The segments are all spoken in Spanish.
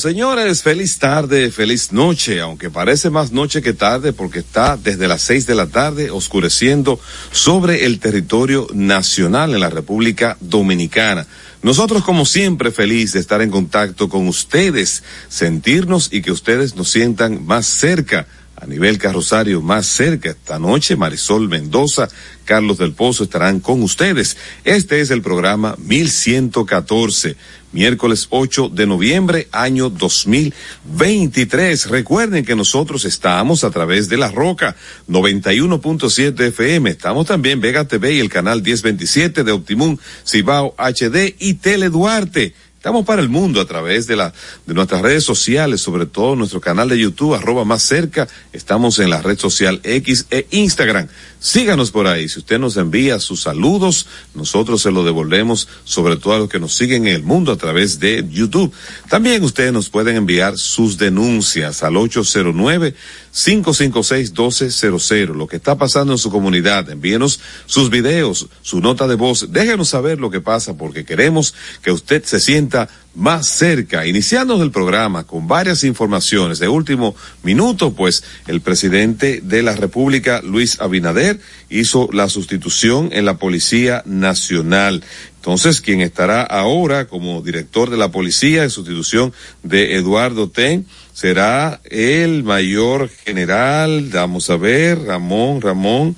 señores, feliz tarde, feliz noche, aunque parece más noche que tarde porque está desde las seis de la tarde oscureciendo sobre el territorio nacional en la República Dominicana. Nosotros, como siempre, feliz de estar en contacto con ustedes, sentirnos y que ustedes nos sientan más cerca a nivel carrosario más cerca esta noche. Marisol Mendoza, Carlos del Pozo estarán con ustedes. Este es el programa 1114, miércoles 8 de noviembre, año 2023. Recuerden que nosotros estamos a través de La Roca 91.7 FM. Estamos también Vega TV y el canal 1027 de Optimum, Cibao HD y Tele Duarte. Estamos para el mundo a través de la, de nuestras redes sociales, sobre todo nuestro canal de YouTube, arroba más cerca. Estamos en la red social X e Instagram. Síganos por ahí. Si usted nos envía sus saludos, nosotros se lo devolvemos, sobre todo a los que nos siguen en el mundo a través de YouTube. También ustedes nos pueden enviar sus denuncias al 809-556-1200. Lo que está pasando en su comunidad. Envíenos sus videos, su nota de voz. Déjenos saber lo que pasa porque queremos que usted se sienta más cerca. Iniciando el programa con varias informaciones de último minuto, pues el presidente de la República, Luis Abinader, hizo la sustitución en la Policía Nacional. Entonces, quien estará ahora como director de la policía en sustitución de Eduardo Ten será el mayor general, vamos a ver, Ramón, Ramón,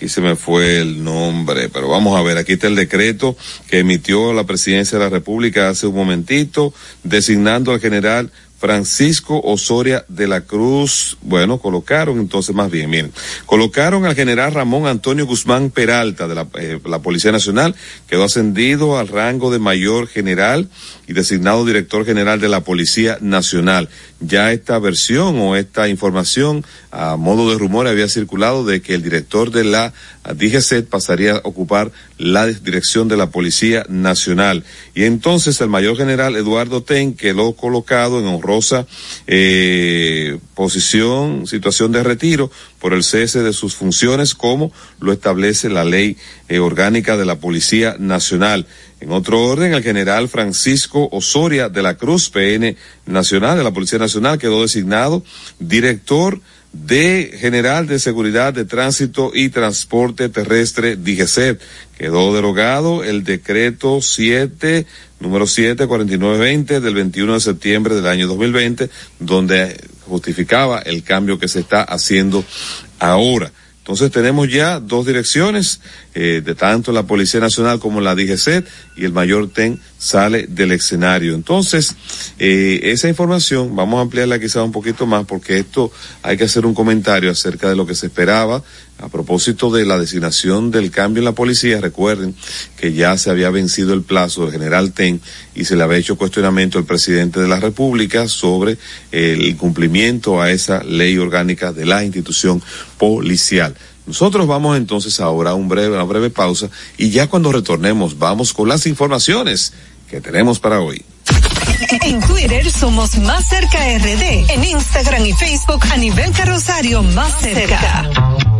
aquí se me fue el nombre, pero vamos a ver, aquí está el decreto que emitió la presidencia de la República hace un momentito, designando al general Francisco Osoria de la Cruz, bueno, colocaron entonces más bien, miren, colocaron al general Ramón Antonio Guzmán Peralta de la, eh, la Policía Nacional, quedó ascendido al rango de mayor general y designado director general de la Policía Nacional. Ya esta versión o esta información a modo de rumor había circulado de que el director de la DGC pasaría a ocupar la dirección de la Policía Nacional. Y entonces el mayor general Eduardo Ten quedó colocado en honrosa eh, posición, situación de retiro por el cese de sus funciones como lo establece la ley eh, orgánica de la Policía Nacional. En otro orden, el general Francisco Osoria de la Cruz, PN Nacional, de la Policía Nacional, quedó designado director de General de Seguridad de Tránsito y Transporte Terrestre, DGCET. Quedó derogado el decreto 7, número 7, 4920 del 21 de septiembre del año 2020, donde justificaba el cambio que se está haciendo ahora. Entonces tenemos ya dos direcciones, eh, de tanto la Policía Nacional como la DGC, y el mayor TEN sale del escenario. Entonces, eh, esa información, vamos a ampliarla quizá un poquito más, porque esto hay que hacer un comentario acerca de lo que se esperaba a propósito de la designación del cambio en la policía. Recuerden que ya se había vencido el plazo del general TEN y se le había hecho cuestionamiento al presidente de la República sobre el cumplimiento a esa ley orgánica de la institución policial. Nosotros vamos entonces ahora a un breve, una breve pausa y ya cuando retornemos vamos con las informaciones que tenemos para hoy. En Twitter somos Más Cerca RD. En Instagram y Facebook a nivel carrosario Más Cerca.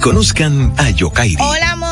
Conozcan a Yokairi. Hola, amores.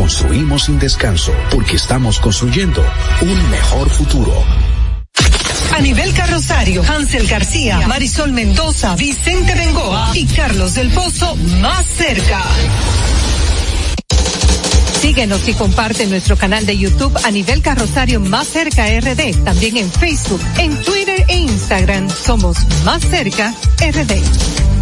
construimos sin descanso porque estamos construyendo un mejor futuro. A nivel carrosario, Hansel García, Marisol Mendoza, Vicente Bengoa y Carlos del Pozo más cerca. Síguenos y comparte nuestro canal de YouTube a nivel carrosario Más Cerca RD. También en Facebook, en Twitter e Instagram somos Más Cerca RD.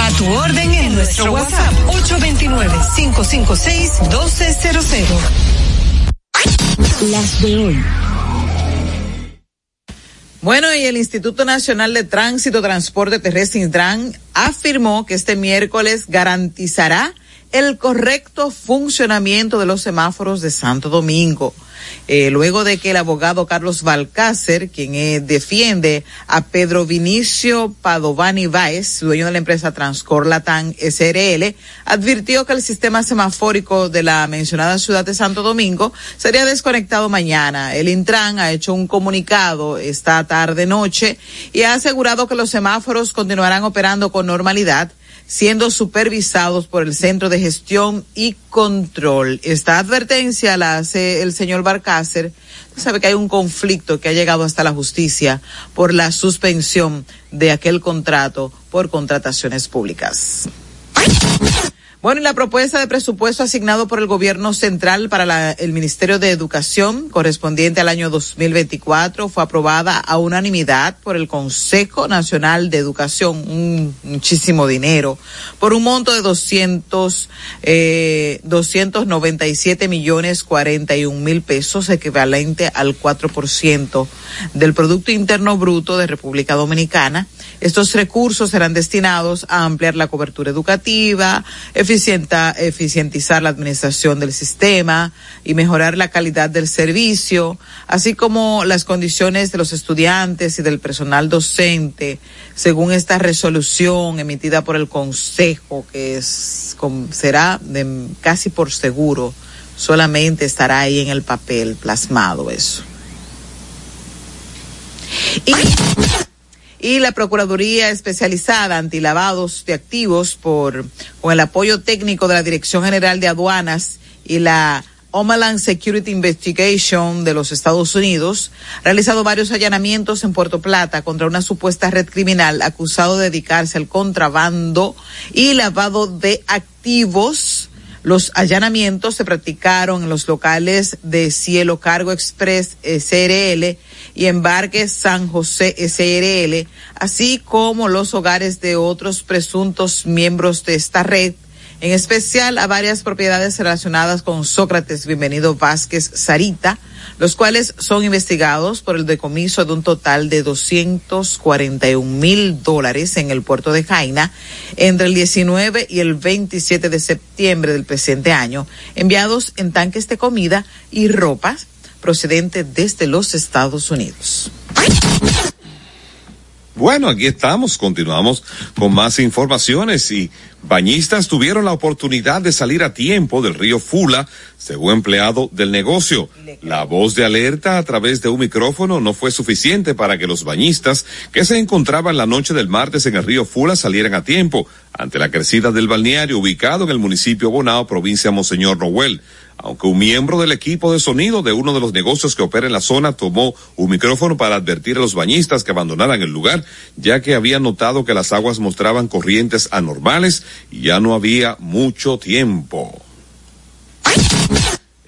A tu orden en nuestro WhatsApp 829-556-1200. Las de hoy. Bueno, y el Instituto Nacional de Tránsito, Transporte Terrestre, Intran, afirmó que este miércoles garantizará el correcto funcionamiento de los semáforos de Santo Domingo. Eh, luego de que el abogado Carlos Balcácer, quien eh, defiende a Pedro Vinicio Padovani Báez, dueño de la empresa Transcor Latam SRL, advirtió que el sistema semafórico de la mencionada ciudad de Santo Domingo sería desconectado mañana. El Intran ha hecho un comunicado esta tarde noche y ha asegurado que los semáforos continuarán operando con normalidad siendo supervisados por el Centro de Gestión y Control. Esta advertencia la hace el señor Barcácer. Sabe que hay un conflicto que ha llegado hasta la justicia por la suspensión de aquel contrato por contrataciones públicas. Bueno, y la propuesta de presupuesto asignado por el gobierno central para la, el Ministerio de Educación correspondiente al año 2024 fue aprobada a unanimidad por el Consejo Nacional de Educación, un, muchísimo dinero, por un monto de 200, eh, 297 millones 41 mil pesos, equivalente al 4% del Producto Interno Bruto de República Dominicana. Estos recursos serán destinados a ampliar la cobertura educativa, eficienta, eficientizar la administración del sistema y mejorar la calidad del servicio, así como las condiciones de los estudiantes y del personal docente, según esta resolución emitida por el Consejo, que es, será de, casi por seguro, solamente estará ahí en el papel plasmado eso. Y y la Procuraduría Especializada Antilavados de Activos por con el apoyo técnico de la Dirección General de Aduanas y la Homeland Security Investigation de los Estados Unidos realizado varios allanamientos en Puerto Plata contra una supuesta red criminal acusado de dedicarse al contrabando y lavado de activos. Los allanamientos se practicaron en los locales de Cielo Cargo Express SRL y Embarque San José SRL, así como los hogares de otros presuntos miembros de esta red en especial a varias propiedades relacionadas con Sócrates Bienvenido Vázquez Sarita, los cuales son investigados por el decomiso de un total de 241 mil dólares en el puerto de Jaina entre el 19 y el 27 de septiembre del presente año, enviados en tanques de comida y ropa procedentes desde los Estados Unidos. Bueno, aquí estamos, continuamos con más informaciones y bañistas tuvieron la oportunidad de salir a tiempo del río Fula, según empleado del negocio. La voz de alerta a través de un micrófono no fue suficiente para que los bañistas que se encontraban la noche del martes en el río Fula salieran a tiempo ante la crecida del balneario ubicado en el municipio Bonao, provincia Monseñor Noel aunque un miembro del equipo de sonido de uno de los negocios que opera en la zona tomó un micrófono para advertir a los bañistas que abandonaran el lugar, ya que había notado que las aguas mostraban corrientes anormales y ya no había mucho tiempo.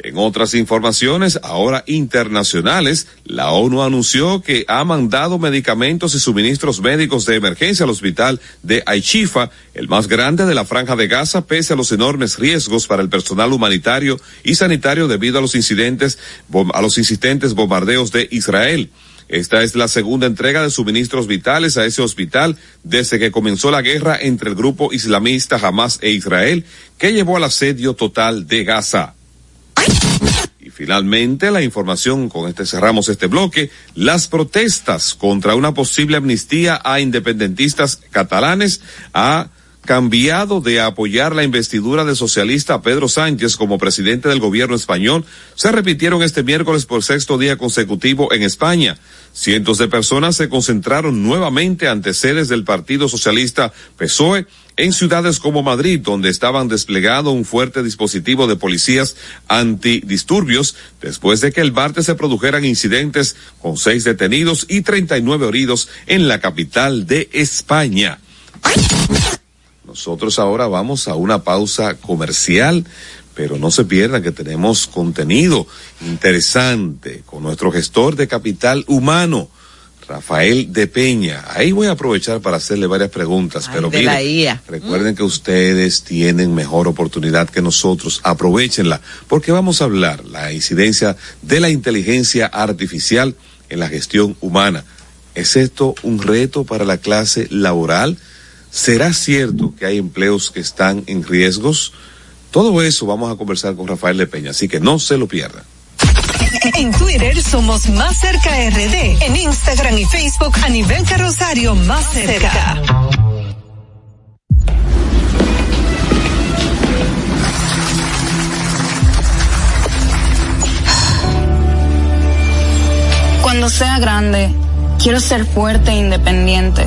En otras informaciones, ahora internacionales, la ONU anunció que ha mandado medicamentos y suministros médicos de emergencia al hospital de Aichifa, el más grande de la franja de Gaza, pese a los enormes riesgos para el personal humanitario y sanitario debido a los incidentes, a los insistentes bombardeos de Israel. Esta es la segunda entrega de suministros vitales a ese hospital desde que comenzó la guerra entre el grupo islamista Hamas e Israel, que llevó al asedio total de Gaza. Y finalmente, la información, con este cerramos este bloque, las protestas contra una posible amnistía a independentistas catalanes ha cambiado de apoyar la investidura del socialista Pedro Sánchez como presidente del gobierno español, se repitieron este miércoles por sexto día consecutivo en España. Cientos de personas se concentraron nuevamente ante sedes del Partido Socialista PSOE en ciudades como Madrid, donde estaban desplegado un fuerte dispositivo de policías antidisturbios, después de que el martes se produjeran incidentes con seis detenidos y 39 heridos en la capital de España. Nosotros ahora vamos a una pausa comercial, pero no se pierdan que tenemos contenido interesante con nuestro gestor de capital humano Rafael de Peña. Ahí voy a aprovechar para hacerle varias preguntas, pero mire, recuerden que ustedes tienen mejor oportunidad que nosotros, aprovechenla, porque vamos a hablar la incidencia de la inteligencia artificial en la gestión humana. ¿Es esto un reto para la clase laboral? ¿Será cierto que hay empleos que están en riesgos? Todo eso vamos a conversar con Rafael de Peña, así que no se lo pierdan. En Twitter somos Más Cerca RD. En Instagram y Facebook a nivel carrosario Más Cerca. Cuando sea grande, quiero ser fuerte e independiente.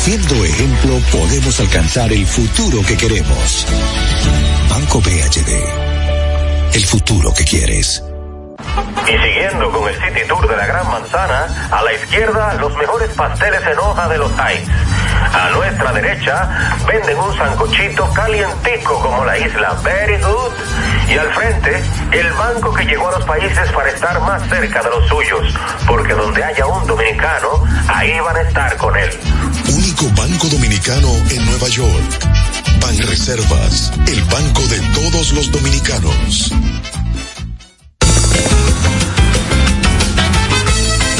Siendo ejemplo, podemos alcanzar el futuro que queremos. Banco BHD. El futuro que quieres. Y siguiendo con el City Tour de la Gran Manzana, a la izquierda los mejores pasteles en hoja de los Heights. A nuestra derecha venden un sancochito calientico como la isla Very Good. Y al frente, el banco que llegó a los países para estar más cerca de los suyos. Porque donde haya un dominicano, ahí van a estar con él. Único banco dominicano en Nueva York. Ban Reservas, el banco de todos los dominicanos.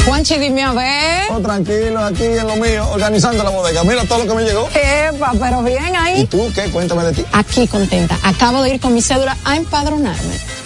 Juanchi, dime a ver. Oh, tranquilo, aquí en lo mío, organizando la bodega. Mira todo lo que me llegó. Epa, pero bien ahí. ¿Y tú qué? Cuéntame de ti. Aquí contenta. Acabo de ir con mi cédula a empadronarme.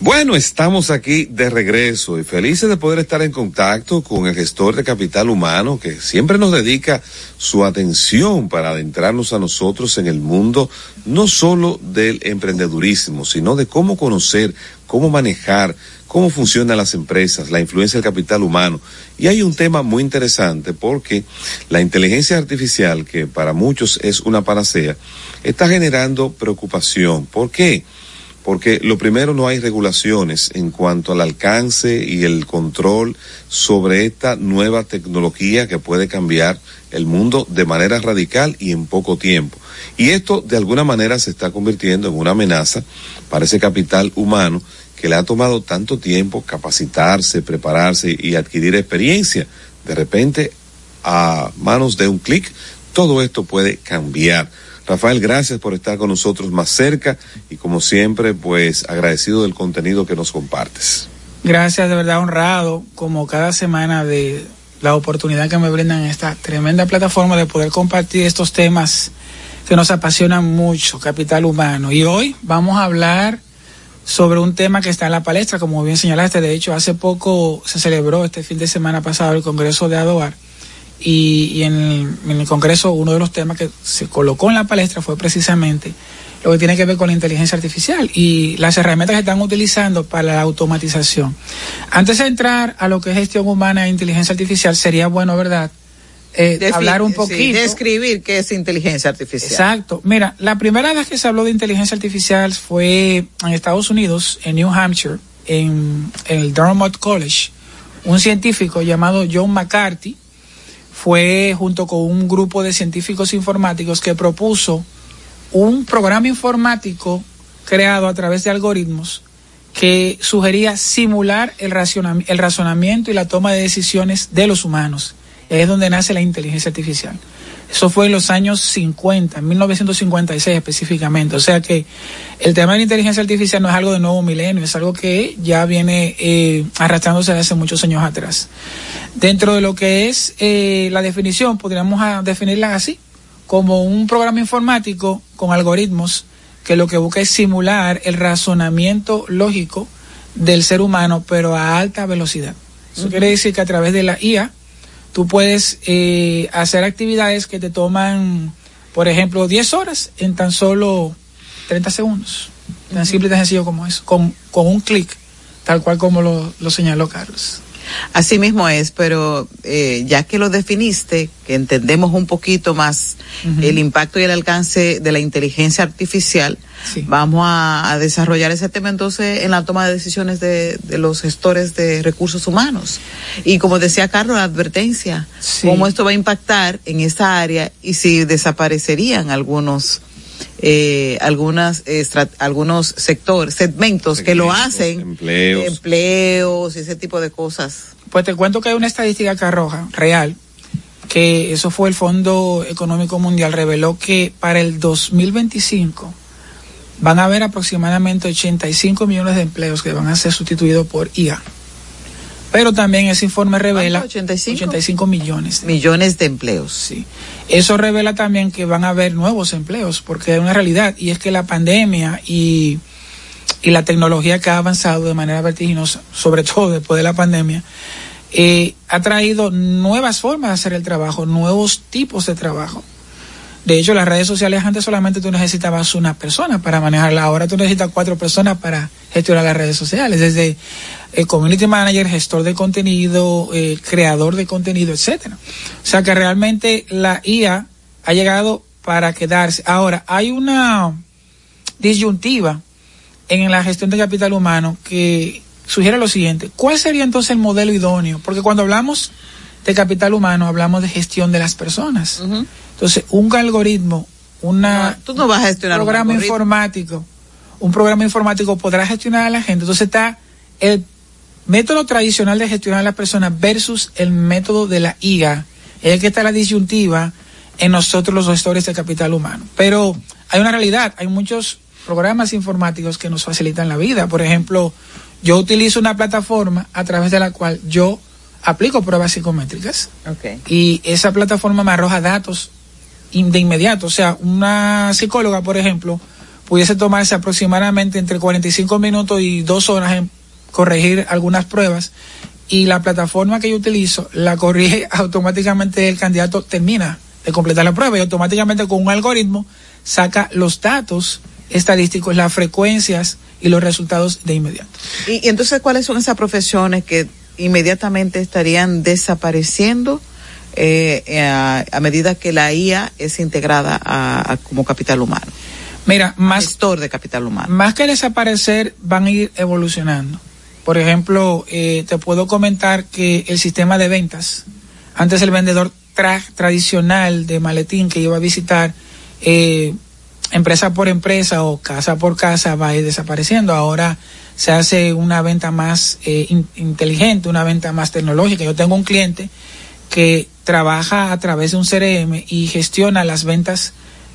Bueno, estamos aquí de regreso y felices de poder estar en contacto con el gestor de capital humano que siempre nos dedica su atención para adentrarnos a nosotros en el mundo no solo del emprendedurismo, sino de cómo conocer, cómo manejar, cómo funcionan las empresas, la influencia del capital humano. Y hay un tema muy interesante porque la inteligencia artificial, que para muchos es una panacea, está generando preocupación. ¿Por qué? Lo primero no hay regulaciones en cuanto al alcance y el control sobre esta nueva tecnología que puede cambiar el mundo de manera radical y en poco tiempo. Y esto de alguna manera se está convirtiendo en una amenaza para ese capital humano que le ha tomado tanto tiempo capacitarse, prepararse y adquirir experiencia. De repente, a manos de un clic, todo esto puede cambiar. Rafael, gracias por estar con nosotros más cerca y como siempre, pues agradecido del contenido que nos compartes. Gracias, de verdad honrado, como cada semana de la oportunidad que me brindan esta tremenda plataforma de poder compartir estos temas que nos apasionan mucho, capital humano. Y hoy vamos a hablar sobre un tema que está en la palestra, como bien señalaste. De hecho, hace poco se celebró este fin de semana pasado el Congreso de Adoar y, en, el, en, el, Congreso uno de los temas que se colocó en la palestra fue precisamente lo que tiene que ver con la inteligencia artificial y las herramientas que están utilizando para la automatización. Antes de entrar a lo que es gestión humana e inteligencia artificial, sería bueno, ¿verdad? Eh, hablar un poquito. Sí, describir qué es inteligencia artificial. Exacto. Mira, la primera vez que se habló de inteligencia artificial fue en Estados Unidos, en New Hampshire, en, en el Dartmouth College. Un científico llamado John McCarthy fue junto con un grupo de científicos informáticos que propuso un programa informático creado a través de algoritmos que sugería simular el, razonamiento y la toma de decisiones de los humanos es donde nace la inteligencia artificial. Eso fue en los años 50, 1956 específicamente. O sea que el tema de la inteligencia artificial no es algo de nuevo milenio, es algo que ya viene eh, arrastrándose desde hace muchos años atrás. Dentro de lo que es eh, la definición, podríamos definirla así, como un programa informático con algoritmos que lo que busca es simular el razonamiento lógico del ser humano, pero a alta velocidad. Eso quiere decir que a través de la IA, tú puedes eh, hacer actividades que te toman, por ejemplo, 10 horas en tan solo 30 segundos. Tan simple y tan sencillo como eso, con, con un clic, tal cual como lo, lo señaló Carlos. Así mismo es, pero eh, ya que lo definiste, que entendemos un poquito más uh -huh. el impacto y el alcance de la inteligencia artificial, sí. vamos a, a, desarrollar ese tema entonces en la toma de decisiones de, de, los gestores de recursos humanos. Y como decía Carlos, la advertencia, sí. cómo esto va a impactar en esa área y si desaparecerían algunos eh, algunas algunos sectores, segmentos, segmentos, que lo hacen, empleos. empleos y ese tipo de cosas. Pues te cuento que hay una estadística que arroja, real, que eso fue el Fondo Económico Mundial, reveló que para el 2025 van a haber aproximadamente 85 millones de empleos que van a ser sustituidos por IA. Pero también ese informe revela 85? 85 millones. Millones de empleos. Sí. Eso revela también que van a haber nuevos empleos, porque es una realidad, y es que la pandemia y, la tecnología que ha avanzado de manera vertiginosa, sobre todo después de la pandemia, eh, ha traído nuevas formas de hacer el trabajo, nuevos tipos de trabajo. De hecho, las redes sociales antes solamente tú necesitabas una persona para manejarla. Ahora tú necesitas cuatro personas para gestionar las redes sociales, desde el community manager, gestor de contenido, eh, creador de contenido, etcétera. O sea que realmente la IA ha llegado para quedarse. Ahora, hay una disyuntiva en la gestión de capital humano que sugiere lo siguiente. ¿Cuál sería entonces el modelo idóneo? Porque cuando hablamos de capital humano, hablamos de gestión de las personas. Entonces, un algoritmo, una, No, tú no vas a gestionar un programa informático, un programa informático podrá gestionar a la gente. Entonces está el método tradicional de gestionar a las personas versus el método de la IA. Es que está la disyuntiva en nosotros los gestores de capital humano. Pero hay una realidad, hay muchos programas informáticos que nos facilitan la vida. Por ejemplo, yo utilizo una plataforma a través de la cual yo aplico pruebas psicométricas Okay. y esa plataforma me arroja datos de inmediato. O sea, una psicóloga, por ejemplo, pudiese tomarse aproximadamente entre 45 minutos y dos horas en corregir algunas pruebas y la plataforma que yo utilizo la corrige automáticamente el candidato termina de completar la prueba y automáticamente con un algoritmo saca los datos estadísticos, las frecuencias y los resultados de inmediato. Y, y entonces, ¿cuáles son esas profesiones que inmediatamente estarían desapareciendo eh, eh, a, a medida que la IA es integrada a, a como capital humano? Mira, más gestor de capital humano. Más que desaparecer, van a ir evolucionando. Por ejemplo, eh, te puedo comentar que el sistema de ventas, antes el vendedor tra- tradicional de maletín que iba a visitar eh, empresa por empresa o casa por casa va a ir desapareciendo. Ahora se hace una venta más eh, in- inteligente, una venta más tecnológica. Yo tengo un cliente que trabaja a través de un CRM y gestiona las ventas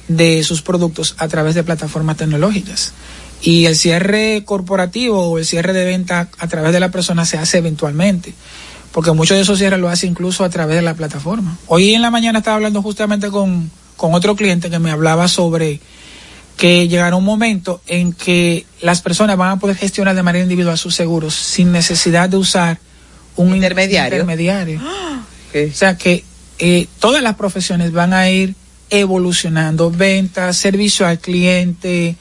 de sus productos a través de plataformas tecnológicas. Y el cierre corporativo o el cierre de venta a través de la persona se hace eventualmente, porque muchos de esos cierres lo hace incluso a través de la plataforma. Hoy en la mañana estaba hablando justamente con, con otro cliente que me hablaba sobre que llegará un momento en que las personas van a poder gestionar de manera individual sus seguros sin necesidad de usar un Intermediario. intermediario. O sea que eh, todas las profesiones van a ir evolucionando, ventas, servicio al cliente,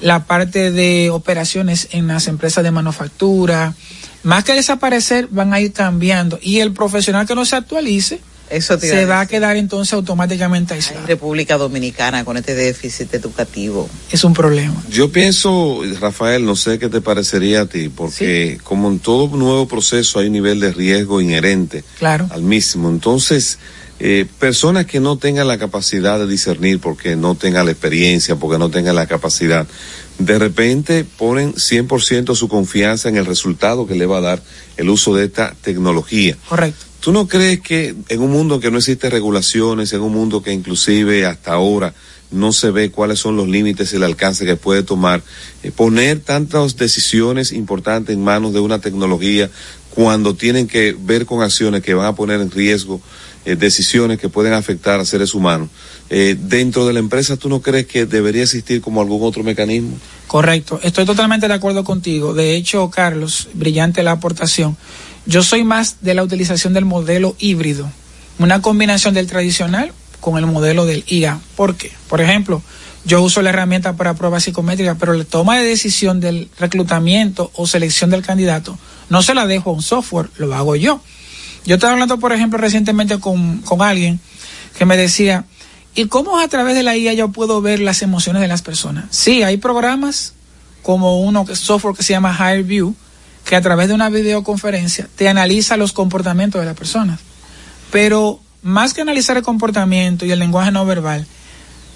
la parte de operaciones en las empresas de manufactura, más que desaparecer, van a ir cambiando. Y el profesional que no se actualice, Eso te iba se va a quedar entonces automáticamente aislado. República Dominicana con este déficit educativo. Es un problema. Yo pienso, Rafael, no sé qué te parecería a ti, porque como en todo nuevo proceso hay un nivel de riesgo inherente Claro. al mismo. Entonces, eh, personas que no tengan la capacidad de discernir, porque no tengan la experiencia, porque no tengan la capacidad, de repente ponen 100% su confianza en el resultado que le va a dar el uso de esta tecnología. Correcto. ¿Tú no crees que en un mundo que no existe regulaciones, en un mundo que inclusive hasta ahora no se ve cuáles son los límites y el alcance que puede tomar, eh, poner tantas decisiones importantes en manos de una tecnología cuando tienen que ver con acciones que van a poner en riesgo eh, decisiones que pueden afectar a seres humanos? Eh, dentro de la empresa, ¿tú no crees que debería existir como algún otro mecanismo? Correcto, estoy totalmente de acuerdo contigo. De hecho, Carlos, brillante la aportación. Yo soy más de la utilización del modelo híbrido, una combinación del tradicional con el modelo del IA. ¿Por qué? Por ejemplo, yo uso la herramienta para pruebas psicométricas, pero la toma de decisión del reclutamiento o selección del candidato no se la dejo a un software, lo hago yo. Yo estaba hablando, por ejemplo, recientemente con, con alguien que me decía, ¿y cómo a través de la IA yo puedo ver las emociones de las personas? Sí, hay programas como uno software que se llama HireView, que a través de una videoconferencia te analiza los comportamientos de las personas. Pero más que analizar el comportamiento y el lenguaje no verbal,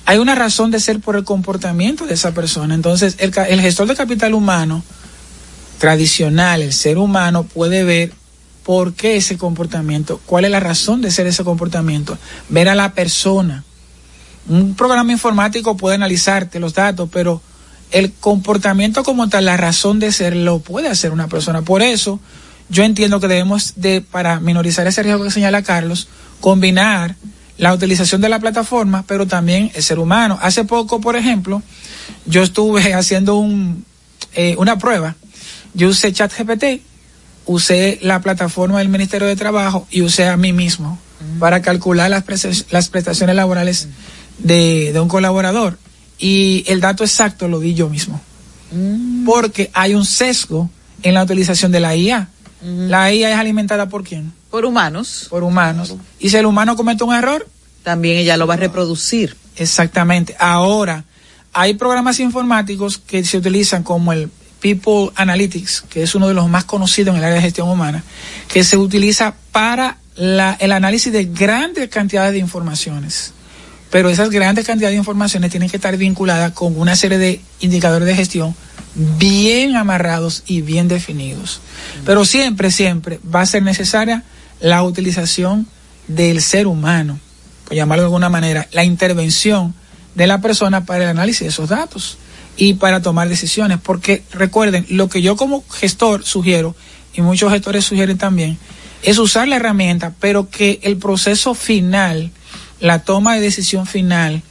hay una razón de ser por el comportamiento de esa persona. Entonces, el, el gestor de capital humano tradicional, el ser humano puede ver por qué ese comportamiento, cuál es la razón de ser ese comportamiento, ver a la persona. Un programa informático puede analizarte los datos, pero el comportamiento como tal, la razón de ser, lo puede hacer una persona. Por eso, yo entiendo que debemos de, para minorizar ese riesgo que señala Carlos, combinar la utilización de la plataforma, pero también el ser humano. Hace poco, por ejemplo, yo estuve haciendo un, eh, una prueba. Yo usé ChatGPT, usé la plataforma del Ministerio de Trabajo y usé a mí mismo para calcular las, las prestaciones laborales de, de un colaborador. Y el dato exacto lo di yo mismo. Porque hay un sesgo en la utilización de la IA. La IA es alimentada por quién? Por humanos. Por humanos. Y si el humano comete un error, También ella lo va a reproducir. Exactamente. Ahora, hay programas informáticos que se utilizan como el People Analytics, que es uno de los más conocidos en el área de gestión humana, que se utiliza para la, el análisis de grandes cantidades de informaciones. Pero esas grandes cantidades de informaciones tienen que estar vinculadas con una serie de indicadores de gestión bien amarrados y bien definidos. Pero siempre, siempre va a ser necesaria la utilización del ser humano, por llamarlo de alguna manera, la intervención de la persona para el análisis de esos datos y para tomar decisiones. Porque recuerden, lo que yo como gestor sugiero, y muchos gestores sugieren también, es usar la herramienta, pero que el proceso final, la toma de decisión final,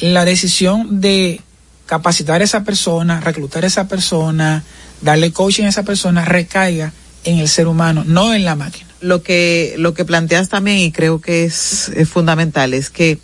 la decisión de capacitar a esa persona, reclutar a esa persona, darle coaching a esa persona, recaiga en el ser humano, no en la máquina. Lo que, lo que planteas también, y creo que es, es fundamental, es que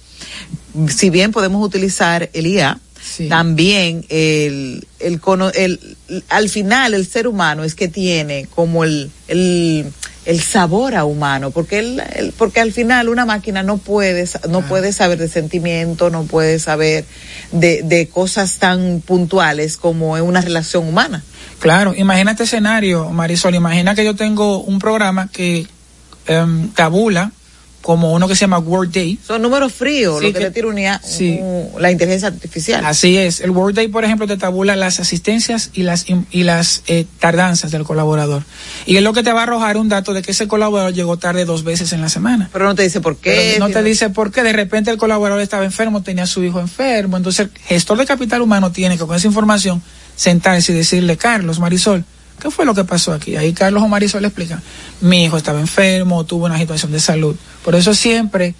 si bien podemos utilizar el IA, también el, el, el, al final el ser humano es que tiene como el, el, el sabor a humano, porque el, porque al final una máquina no puede, no ah. puede saber de sentimiento, no puede saber de, de cosas tan puntuales como en una relación humana. Claro, imagínate escenario, Marisol, imagina que yo tengo un programa que um, tabula como uno que se llama Day. Son números fríos, lo que, le tira unidad, sí. la inteligencia artificial. Así es. El Day, por ejemplo, te tabula las asistencias y las y las eh, tardanzas del colaborador. Y es lo que te va a arrojar un dato de que ese colaborador llegó tarde dos veces en la semana. Pero no te dice por qué. no te dice por qué. De repente el colaborador estaba enfermo, tenía a su hijo enfermo. Entonces, el gestor de capital humano tiene que con esa información sentarse y decirle, Carlos, Marisol, ¿Qué fue lo que pasó aquí? Ahí Carlos o Marisol le explican. Mi hijo estaba enfermo, tuvo una situación de salud. Por eso siempre,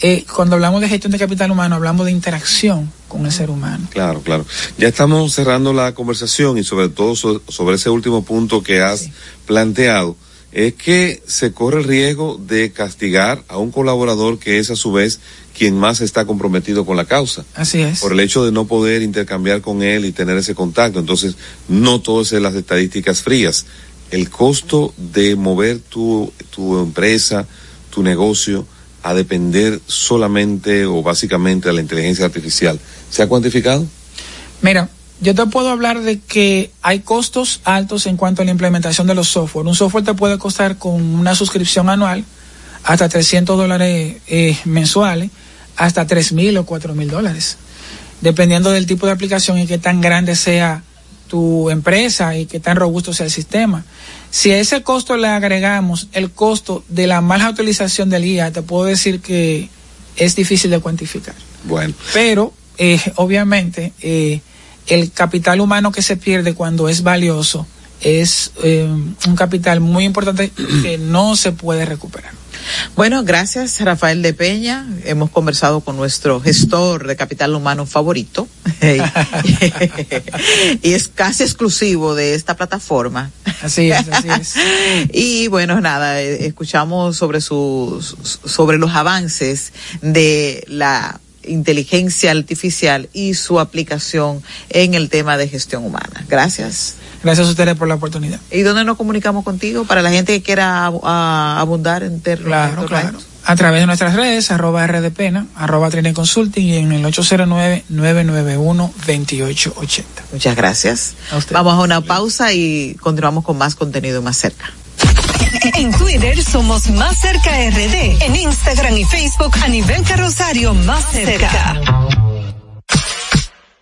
eh, cuando hablamos de gestión de capital humano, hablamos de interacción con el ser humano. Claro, claro. Ya estamos cerrando la conversación y sobre todo sobre ese último punto que has planteado, es que se corre el riesgo de castigar a un colaborador que es a su vez quien más está comprometido con la causa. Así es. Por el hecho de no poder intercambiar con él y tener ese contacto. Entonces, no todo es las estadísticas frías. El costo de mover tu, tu empresa, tu negocio, a depender solamente o básicamente de la inteligencia artificial, ¿se ha cuantificado? Mira, yo te puedo hablar de que hay costos altos en cuanto a la implementación de los software. Un software te puede costar con una suscripción anual hasta 300 dólares eh, mensuales hasta tres mil o cuatro mil dólares, dependiendo del tipo de aplicación y qué tan grande sea tu empresa y qué tan robusto sea el sistema. Si a ese costo le agregamos el costo de la mala utilización del IA, te puedo decir que es difícil de cuantificar. Bueno. Pero, eh, obviamente, eh, el capital humano que se pierde cuando es valioso es eh, un capital muy importante que no se puede recuperar. Bueno, gracias Rafael de Peña. Hemos conversado con nuestro gestor de capital humano favorito y es casi exclusivo de esta plataforma. Así es, así es. y bueno, nada, eh, escuchamos sobre sus sobre los avances de la inteligencia artificial y su aplicación en el tema de gestión humana. Gracias. Gracias a ustedes por la oportunidad. ¿Y dónde nos comunicamos contigo? Para la gente que quiera abundar en términos. Claro, claro. A través de nuestras redes, arroba rdpena, arroba Trine Consulting y en el 809-991-2880. Muchas gracias. Vamos a una pausa y continuamos con más contenido más cerca. En Twitter somos Más Cerca RD. En Instagram y Facebook a nivel carrosario Más Cerca.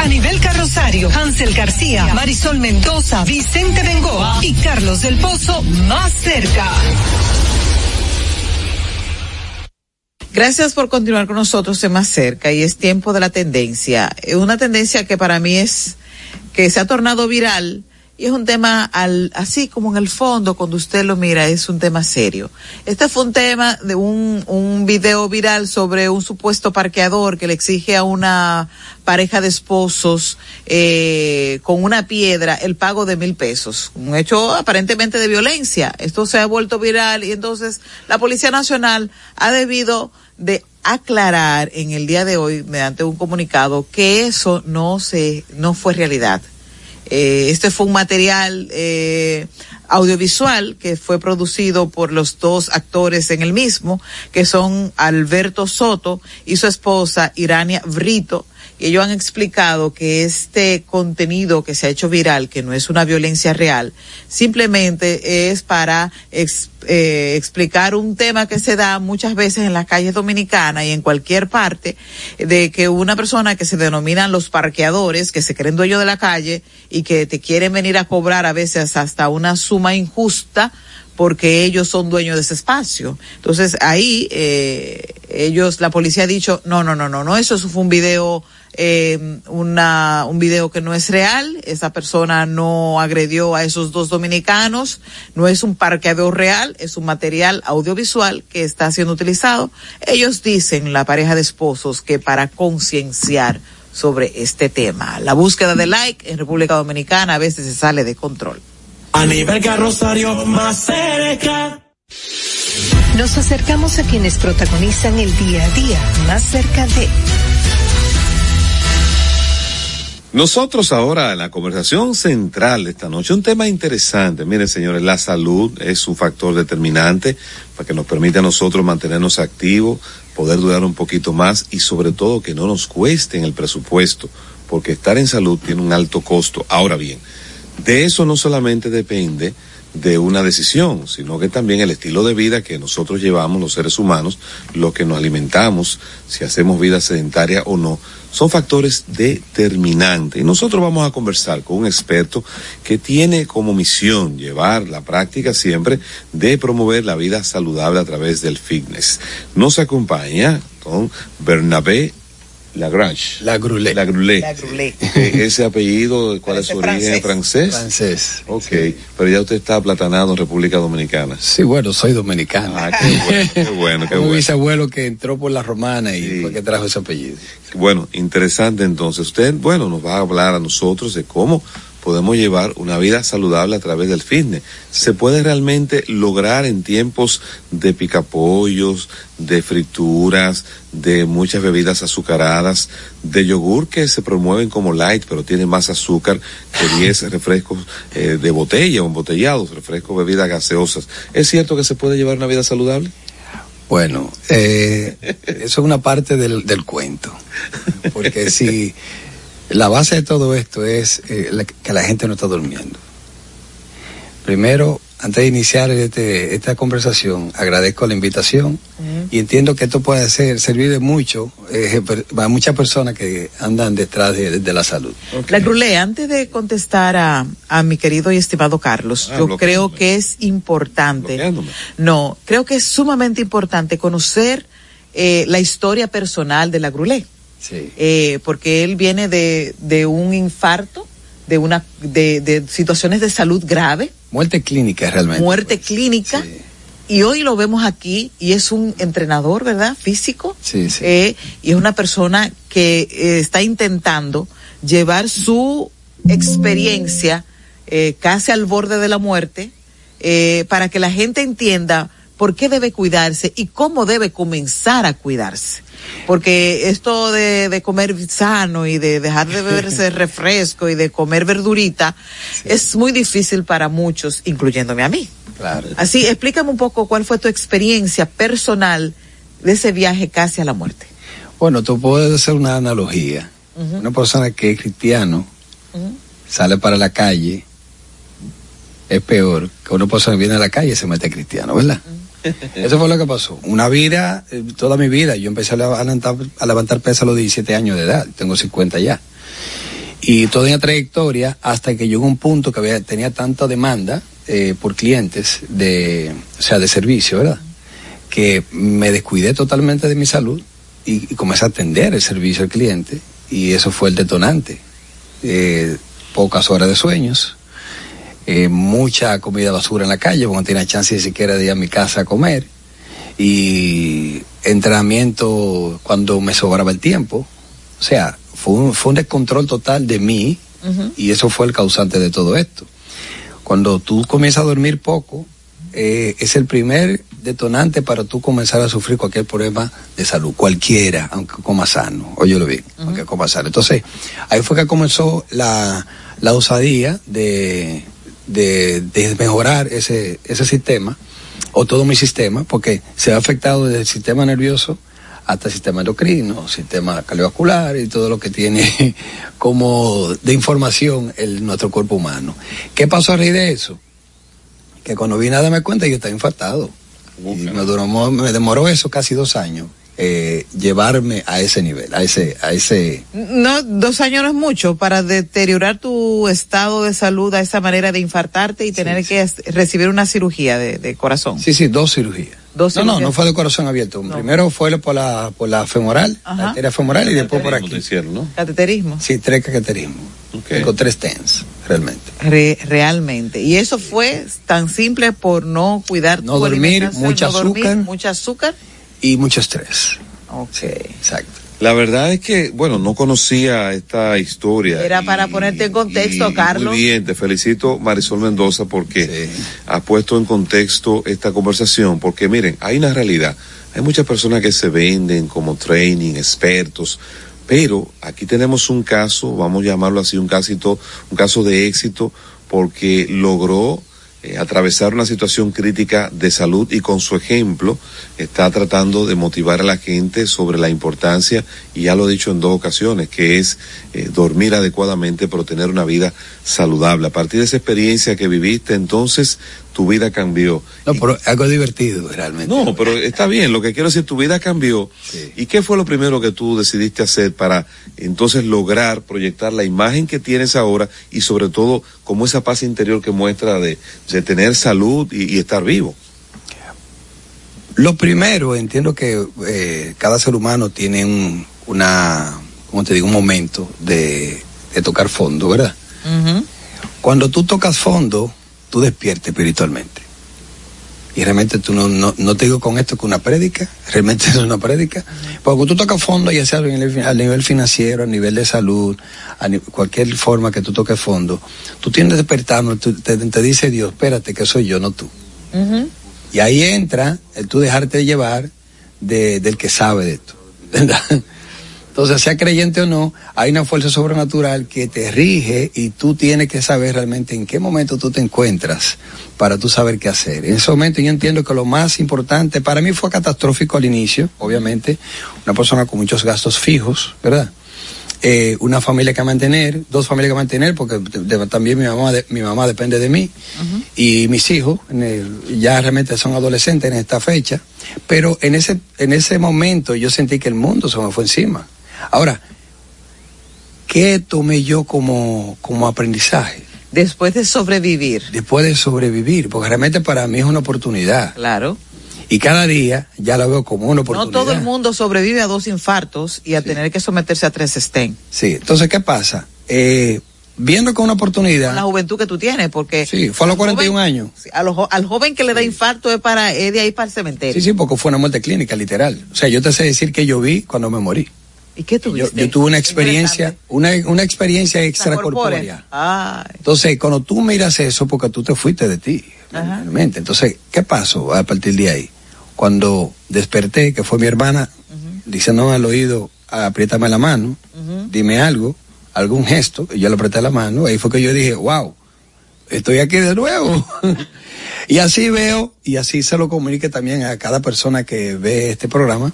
Anibel Carrosario, Hansel García, Marisol Mendoza, Vicente Bengoa y Carlos del Pozo más cerca. Gracias por continuar con nosotros en Más Cerca y es tiempo de la tendencia. Eh, Una tendencia que para mí es que se ha tornado viral y es un tema al, así como en el fondo cuando usted lo mira es un tema serio. Este fue un tema de un, un video viral sobre un supuesto parqueador que le exige a una pareja de esposos eh, con una piedra el pago de mil pesos. Un hecho aparentemente de violencia. Esto se ha vuelto viral y entonces la Policía Nacional ha debido de aclarar en el día de hoy mediante un comunicado que eso no se no fue realidad. Eh, este fue un material eh, audiovisual que fue producido por los dos actores en el mismo, que son Alberto Soto y su esposa Irania Brito. Y ellos han explicado que este contenido que se ha hecho viral, que no es una violencia real, simplemente es para ex- eh, explicar un tema que se da muchas veces en las calles dominicanas y en cualquier parte, de que una persona que se denominan los parqueadores, que se creen dueños de la calle y que te quieren venir a cobrar a veces hasta una suma injusta, porque ellos son dueños de ese espacio. Entonces ahí eh, ellos, la policía ha dicho, no, no, no, no, no, eso fue un video, eh, una, un video que no es real, esa persona no agredió a esos dos dominicanos, no es un parqueador real, es un material audiovisual que está siendo utilizado. Ellos dicen, la pareja de esposos, que para concienciar sobre este tema. La búsqueda de like en República Dominicana a veces se sale de control. Aníbal Carrosario más cerca. Nos acercamos a quienes protagonizan el día a día más cerca de Nosotros ahora en la conversación central de esta noche, un tema interesante. Miren, señores, la salud es un factor determinante para que nos permita a nosotros mantenernos activos, poder durar un poquito más y sobre todo que no nos cueste en el presupuesto, porque estar en salud tiene un alto costo. Ahora bien, de eso no solamente depende de una decisión, sino que también el estilo de vida que nosotros llevamos los seres humanos, lo que nos alimentamos, si hacemos vida sedentaria o no, son factores determinantes. Y nosotros vamos a conversar con un experto que tiene como misión llevar la práctica siempre de promover la vida saludable a través del fitness. Nos acompaña con Bernabé Lagrange. La Grulé. La Grulé. La Grulé. Eh, Ese apellido, ¿cuál es su origen? ¿Francés? Francés. Ok, pero ya usted está aplatanado en República Dominicana. Sí, bueno, soy dominicano. Ah, qué bueno, qué bueno, qué Un bueno. bisabuelo que entró por la romana y fue que trajo ese apellido. Bueno, interesante entonces. Usted, bueno, nos va a hablar a nosotros de cómo podemos llevar una vida saludable a través del fitness. ¿Se puede realmente lograr en tiempos de picapollos, de frituras, de muchas bebidas azucaradas, de yogur que se promueven como light, pero tienen más azúcar que 10 refrescos eh, de botella o embotellados, refrescos, bebidas gaseosas? ¿Es cierto que se puede llevar una vida saludable? Bueno, eh, eso es una parte del, del cuento. Porque si La base de todo esto es eh, la- que la gente no está durmiendo. Primero, antes de iniciar este- esta conversación, agradezco la invitación y entiendo que esto puede ser, servir de mucho eh, a muchas personas que andan detrás de, de la salud. La Grulé, antes de contestar a, a mi querido y estimado Carlos, Ah, yo creo que es importante. No, creo que es sumamente importante conocer eh, la historia personal de la Grulé. Sí. Eh, porque él viene de, de un infarto, de una de, de situaciones de salud grave, Muerte clínica realmente. muerte clínica. Y hoy lo vemos aquí y es un entrenador, ¿verdad? Físico. Sí, sí. Eh, y es una persona que eh, está intentando llevar su experiencia eh, casi al borde de la muerte para que la gente entienda por qué debe cuidarse y cómo debe comenzar a cuidarse. Porque esto de, de comer sano y de dejar de beberse refresco y de comer verdurita es muy difícil para muchos, incluyéndome a mí. Claro. Así, explícame un poco cuál fue tu experiencia personal de ese viaje casi a la muerte. Bueno, tú puedes hacer una analogía. Una persona que es cristiano sale para la calle, es peor que una persona que viene a la calle y se mete cristiano, ¿verdad? Eso fue lo que pasó. Una vida, eh, toda mi vida, yo empecé a levantar, a levantar pesas a los 17 años de edad, tengo 50 ya. Y toda una trayectoria hasta que llegó un punto que había, tenía tanta demanda eh, por clientes de, o sea, de servicio, ¿verdad? Que me descuidé totalmente de mi salud y, y comencé a atender el servicio al cliente y eso fue el detonante. Eh, pocas horas de sueños, eh, mucha comida basura en la calle, porque no tenía chance ni siquiera de ir a mi casa a comer, y entrenamiento cuando me sobraba el tiempo. O sea, fue un, fue un descontrol total de mí y eso fue el causante de todo esto. Cuando tú comienzas a dormir poco, eh, es el primer detonante para tú comenzar a sufrir cualquier problema de salud, cualquiera, aunque coma sano, óyelo bien, aunque coma sano. Entonces, ahí fue que comenzó la, la osadía de, de, de mejorar ese, ese sistema, o todo mi sistema, porque se ha afectado desde el sistema nervioso hasta el sistema endocrino, sistema cardiovascular y todo lo que tiene como de información el, nuestro cuerpo humano. ¿Qué pasó a raíz de eso? Que cuando vine a darme cuenta yo estaba infartado. Y me, duró, me demoró eso casi dos años, eh, llevarme a ese nivel, a ese, a ese, No, dos años no es mucho para deteriorar tu estado de salud a esa manera de infartarte y tener que recibir una cirugía de, de corazón. Sí, sí, dos cirugías. Dos no, no, cirugías. no fue de corazón abierto. Primero fue por la, por la femoral, la arteria femoral y después por aquí. Cateterismo. Sí, tres cateterismos. Tengo tres TENS, realmente. Re- realmente. Y eso fue tan simple por no cuidar No tu dormir, mucha no dormir, azúcar. mucha azúcar. Y mucho estrés. Ok. exacto. La verdad es que, bueno, no conocía esta historia. Era para ponerte en contexto, Y Carlos. Muy bien, te felicito Marisol Mendoza porque has puesto en contexto esta conversación, porque miren, hay una realidad. Hay muchas personas que se venden como training, expertos, pero aquí tenemos un caso, vamos a llamarlo así, un casito, un caso de éxito, porque logró eh, atravesar una situación crítica de salud y con su ejemplo está tratando de motivar a la gente sobre la importancia, y ya lo he dicho en dos ocasiones, que es eh, dormir adecuadamente, pero tener una vida saludable. A partir de esa experiencia que viviste, entonces tu vida cambió. No, pero algo divertido, realmente. No, pero está bien, lo que quiero decir, tu vida cambió. ¿Y qué fue lo primero que tú decidiste hacer para entonces lograr proyectar la imagen que tienes ahora y sobre todo como esa paz interior que muestra de, de tener salud y, y estar vivo? Lo primero, entiendo que eh, cada ser humano tiene un, una, como te digo, un momento de, de tocar fondo, ¿verdad? Cuando tú tocas fondo, tú despiertes espiritualmente. Y realmente tú no, no, no te digo con esto que una prédica, realmente es una prédica. Porque cuando tú tocas fondo, ya sea a nivel, a nivel financiero, a nivel de salud, a ni- cualquier forma que tú toques fondo, tú tienes despertando, tú- te, te dice Dios, espérate que soy yo, no tú. Y ahí entra el tú dejarte de llevar de- del que sabe de esto. ¿verdad? Entonces, sea creyente o no, hay una fuerza sobrenatural que te rige y tú tienes que saber realmente en qué momento tú te encuentras para tú saber qué hacer. En ese momento yo entiendo que lo más importante, para mí fue catastrófico al inicio, obviamente, una persona con muchos gastos fijos, ¿verdad? eh, una familia que mantener, dos familias que mantener, porque de- de- también mi mamá, de- mi mamá depende de mí y mis hijos en el- ya realmente son adolescentes en esta fecha, pero en ese en ese momento yo sentí que el mundo se me fue encima. Ahora, ¿qué tomé yo como como aprendizaje? Después de sobrevivir. Después de sobrevivir, porque realmente para mí es una oportunidad. Claro. Y cada día ya la veo como una No oportunidad. todo el mundo sobrevive a dos infartos y a tener que someterse a tres estén. Sí, entonces, ¿qué pasa? Eh, viendo con una oportunidad. Con la juventud que tú tienes, porque. Sí, fue a los al 41 joven- años. a lo al joven que le da infarto es para es de ahí para el cementerio. Sí, sí, porque fue una muerte clínica, literal. O sea, yo te sé decir que yo vi cuando me morí. ¿Y qué Yo, tuviste? yo tuve una experiencia, una, una experiencia extracorpórea. Entonces, cuando tú miras eso, porque tú te fuiste de ti, ajá. realmente. Entonces, ¿qué pasó a partir de ahí? Cuando desperté, que fue mi hermana, diciéndome al oído, apriétame la mano, dime algo, algún gesto, y yo le apreté la mano, ahí fue que yo dije, wow, estoy aquí de nuevo. y así veo, y así se lo comunique también a cada persona que ve este programa,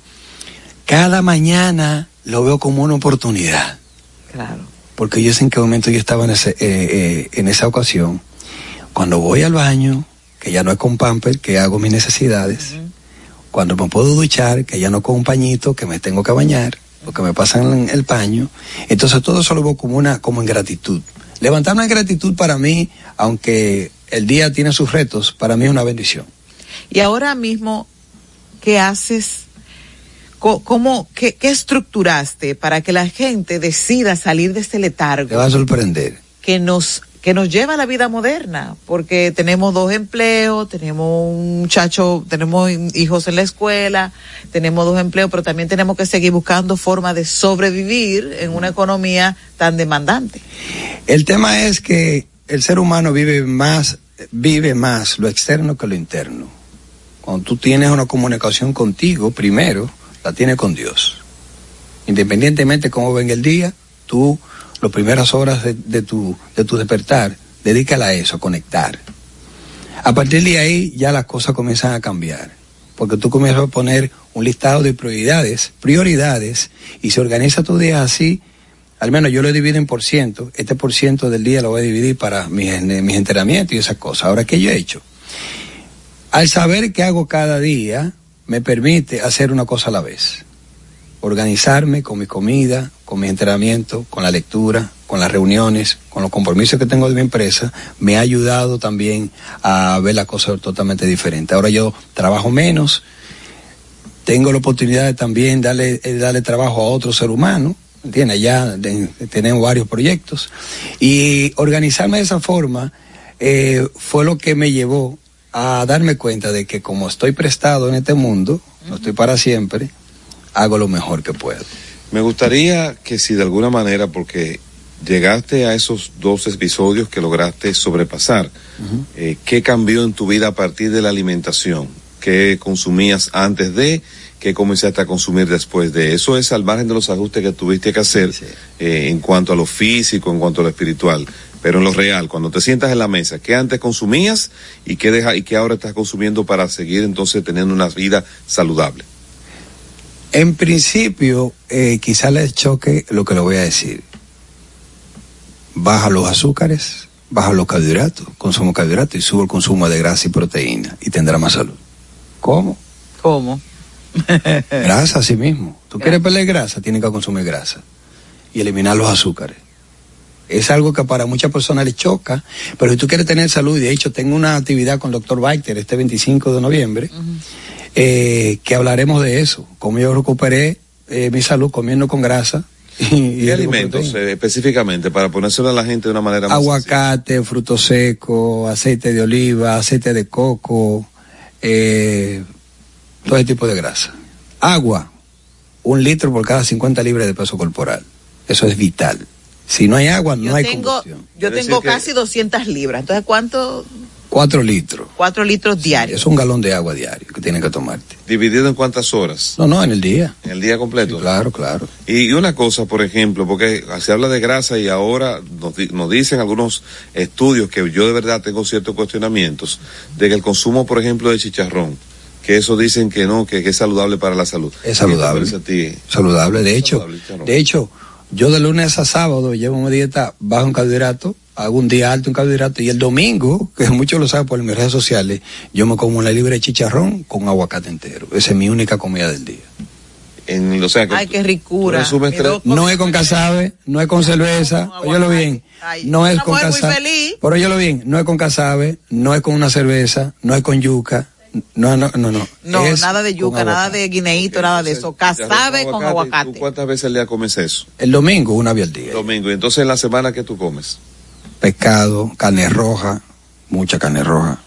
cada mañana lo veo como una oportunidad. Claro. Porque yo sé en qué momento yo estaba en, ese, eh, eh, en esa ocasión. Cuando voy al baño, que ya no es con pamper, que hago mis necesidades. Cuando me puedo duchar, que ya no con un pañito, que me tengo que bañar, o que me pasan el paño. Entonces todo eso lo veo como una, como en gratitud. Levantarme en gratitud para mí, aunque el día tiene sus retos, para mí es una bendición. Y ahora mismo, ¿qué haces? ¿Cómo, qué, qué estructuraste para que la gente decida salir de este Te letargo va a sorprender. que nos, que nos lleva a la vida moderna? Porque tenemos dos empleos, tenemos un muchacho, tenemos hijos en la escuela, tenemos dos empleos, pero también tenemos que seguir buscando formas de sobrevivir en una economía tan demandante. El tema es que el ser humano vive más, vive más lo externo que lo interno. Cuando tú tienes una comunicación contigo, primero, la tienes con Dios. Independientemente de cómo venga el día, tú, las primeras horas de, de tu, de tu despertar, dedícala a eso, a conectar. A partir de ahí ya las cosas comienzan a cambiar, porque tú comienzas a poner un listado de prioridades, prioridades, y se organiza tu día así, al menos yo lo divido en por ciento, este por ciento del día lo voy a dividir para mis, mis entrenamientos y esas cosas. Ahora, ¿qué yo he hecho? Al saber qué hago cada día, me permite hacer una cosa a la vez. Organizarme con mi comida, con mi entrenamiento, con la lectura, con las reuniones, con los compromisos que tengo de mi empresa, me ha ayudado también a ver la cosa totalmente diferente. Ahora yo trabajo menos, tengo la oportunidad de también darle, eh, darle trabajo a otro ser humano, ¿entiendes? Ya tenemos varios proyectos. Y organizarme de esa forma eh, fue lo que me llevó a darme cuenta de que como estoy prestado en este mundo, no estoy para siempre, hago lo mejor que puedo. Me gustaría que si de alguna manera, porque llegaste a esos dos episodios que lograste sobrepasar, eh, ¿qué cambió en tu vida a partir de la alimentación? ¿Qué consumías antes de? ¿Qué comenzaste a consumir después de? Eso es al margen de los ajustes que tuviste que hacer eh, en cuanto a lo físico, en cuanto a lo espiritual. Pero en lo real, cuando te sientas en la mesa, ¿qué antes consumías y qué, deja, y qué ahora estás consumiendo para seguir entonces teniendo una vida saludable? En principio, eh, quizá les choque lo que le voy a decir. Baja los azúcares, baja los carbohidratos, consumo carbohidratos y sube el consumo de grasa y proteína y tendrá más salud. ¿Cómo? ¿Cómo? Grasa, así mismo. Tú quieres perder grasa, tienes que consumir grasa y eliminar los azúcares. Es algo que para muchas personas les choca, pero si tú quieres tener salud, y de hecho tengo una actividad con el doctor Baiter este 25 de noviembre, eh, que hablaremos de eso, cómo yo recuperé eh, mi salud comiendo con grasa. Y, ¿Qué alimentos eh, específicamente para ponérselo a la gente de una manera más Aguacate, fruto seco, aceite de oliva, aceite de coco, eh, todo ese tipo de grasa. Agua, un litro por cada 50 libras de peso corporal. Eso es vital. Si no hay agua, no Yo hay tengo, combustión. yo Quiere tengo decir que- casi 200 libras. Entonces, ¿cuánto? Cuatro litros. Cuatro litros diarios. Es un galón de agua diario que tienen que tomarte. ¿Dividido en cuántas horas? No, no, en el día. ¿En el día completo? claro, claro. Y, y una cosa, por ejemplo, porque se habla de grasa y ahora nos, di- nos dicen algunos estudios que yo de verdad tengo ciertos cuestionamientos de que el consumo, por ejemplo, de chicharrón, que eso dicen que no, que, que es saludable para la salud. Es saludable. Saludable. De hecho, Saludable, de hecho, Yo de lunes a sábado llevo una dieta bajo en carbohidrato, hago un día alto en carbohidrato y el domingo, que muchos lo saben por mis redes sociales, yo me como una libre de chicharrón con aguacate entero. Esa es mi única comida del día. En, o sea, que Ay, qué ricura. tres- No es con casabe, no es con cerveza, óyelo bien, no es con casabe. feliz. Pero óyelo bien, no es con casabe, no es con una cerveza, no es con yuca, no, no, no, no. No, es nada de yuca, nada de guineíto, nada de eso. Casabe con ¿Tú aguacate. cuántas veces al día comes eso? El domingo una vez al día. Domingo. Y entonces en la semana que tú comes. pescado, carne roja, mucha carne roja,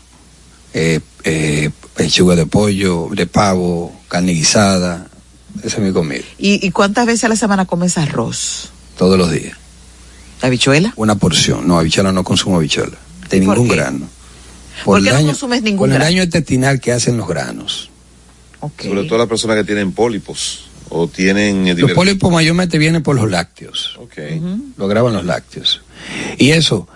eh, eh, pechuga de pollo, de pavo, carne guisada, esa es mi comida, ¿Y, y cuántas veces a la semana comes arroz? todos los días. ¿Habichuela? Una porción, no, habichuela no consumo habichuela, de ¿Y por ningún qué? grano. ¿Por qué no daño- consumes ningún Por el grano? daño intestinal que hacen los granos. Sobre todo las personas que tienen pólipos o tienen... eh, Los pólipos mayormente vienen por los lácteos. Ok. Lo graban los lácteos. Y eso,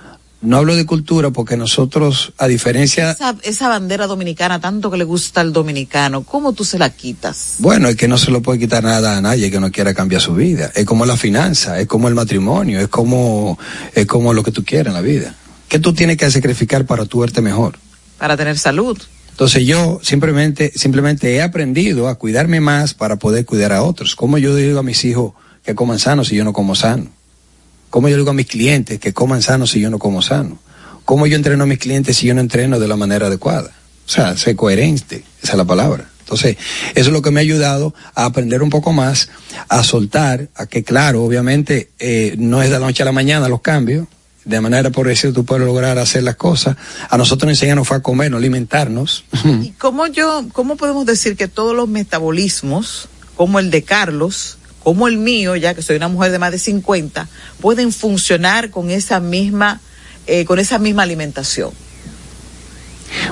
no hablo de cultura porque nosotros, a diferencia Esa, esa bandera dominicana, tanto que le gusta al dominicano, ¿cómo tú se la quitas? Bueno, es que no se lo puede quitar nada a nadie que no quiera cambiar su vida. Es como la finanza, es como el matrimonio, es como, es como lo que tú quieras en la vida. ¿Qué tú tienes que sacrificar para tú verte mejor? Para tener salud. Entonces yo simplemente, simplemente he aprendido a cuidarme más para poder cuidar a otros. Como yo digo a mis hijos que coman sano si yo no como sano? Como yo digo a mis clientes que coman sano si yo no como sano? ¿Cómo yo entreno a mis clientes si yo no entreno de la manera adecuada? O sea, ser coherente, esa es la palabra. Entonces, eso es lo que me ha ayudado a aprender un poco más, a soltar, a que claro, obviamente, eh, no es de la noche a la mañana los cambios, de manera progresiva tú puedes lograr hacer las cosas. A nosotros nos enseñaron fue a comer, no alimentarnos. ¿Y cómo yo, cómo podemos decir que todos los metabolismos, como el de Carlos, como el mío, ya que soy una mujer de más de 50, pueden funcionar con esa misma, eh, con esa misma alimentación?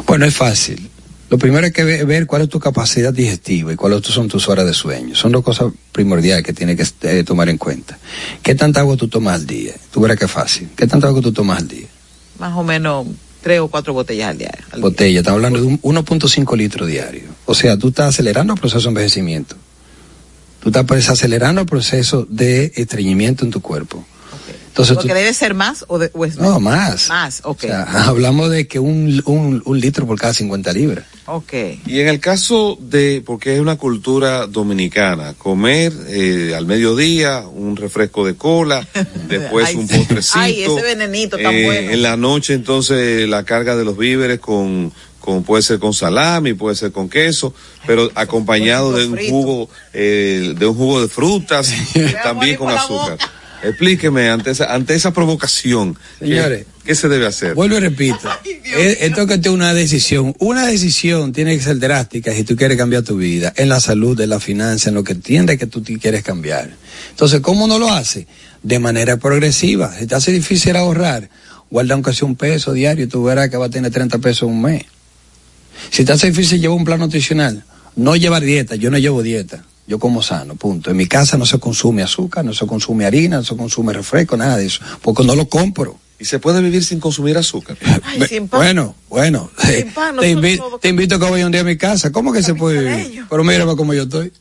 Bueno, es fácil. Lo primero hay que ve- ver cuál es tu capacidad digestiva y cuáles son tus horas de sueño. Son dos cosas primordiales que tienes que eh, tomar en cuenta. ¿Qué tanta agua tú tomas al día? Tú verás que es fácil. ¿Qué tanta agua tú tomas al día? Más o menos tres o cuatro botellas al día. al día. Botella, estamos hablando de un 1.5 litros diario. O sea, tú estás acelerando el proceso de envejecimiento. Tú estás pues, acelerando el proceso de estreñimiento en tu cuerpo. Entonces, tú, Porque debe ser más o, de- o es no, más. Más, ok. O sea, hablamos de que un, un, un litro por cada 50 libras. ok. Y en el caso de, porque es una cultura dominicana, comer eh, al mediodía un refresco de cola, después Ay, un sí. potrecito. Ay, ese venenito tan eh, bueno. En la noche entonces la carga de los víveres con, con puede ser con salami, puede ser con queso, pero acompañado de un frito. jugo, eh, de un jugo de frutas, también con azúcar. Explíqueme ante esa, ante esa provocación. ¿qué- Señores. ¿Qué, se debe hacer? Vuelvo y repito. Eh, Esto que es una decisión. Una decisión tiene que ser drástica si tú quieres cambiar tu vida, en la salud, en la finanza, en lo que entiendes que tú quieres cambiar. Entonces, ¿cómo no lo hace? De manera progresiva. Si te hace difícil ahorrar, guarda aunque sea un peso diario y tú verás que va a tener 30 pesos en un mes. Si te hace difícil llevar un plan nutricional, no llevar dieta, yo no llevo dieta. Yo como sano, punto. En mi casa no se consume azúcar, no se consume harina, no se consume refresco, nada de eso, porque no lo compro. ¿Y se puede vivir sin consumir azúcar? Ay, sin pan. Bueno, bueno, Sin pan, te, nosotros invi- somos- te invito a que vaya un día a mi casa. ¿Cómo que se puede vivir? Pero mírame como yo estoy.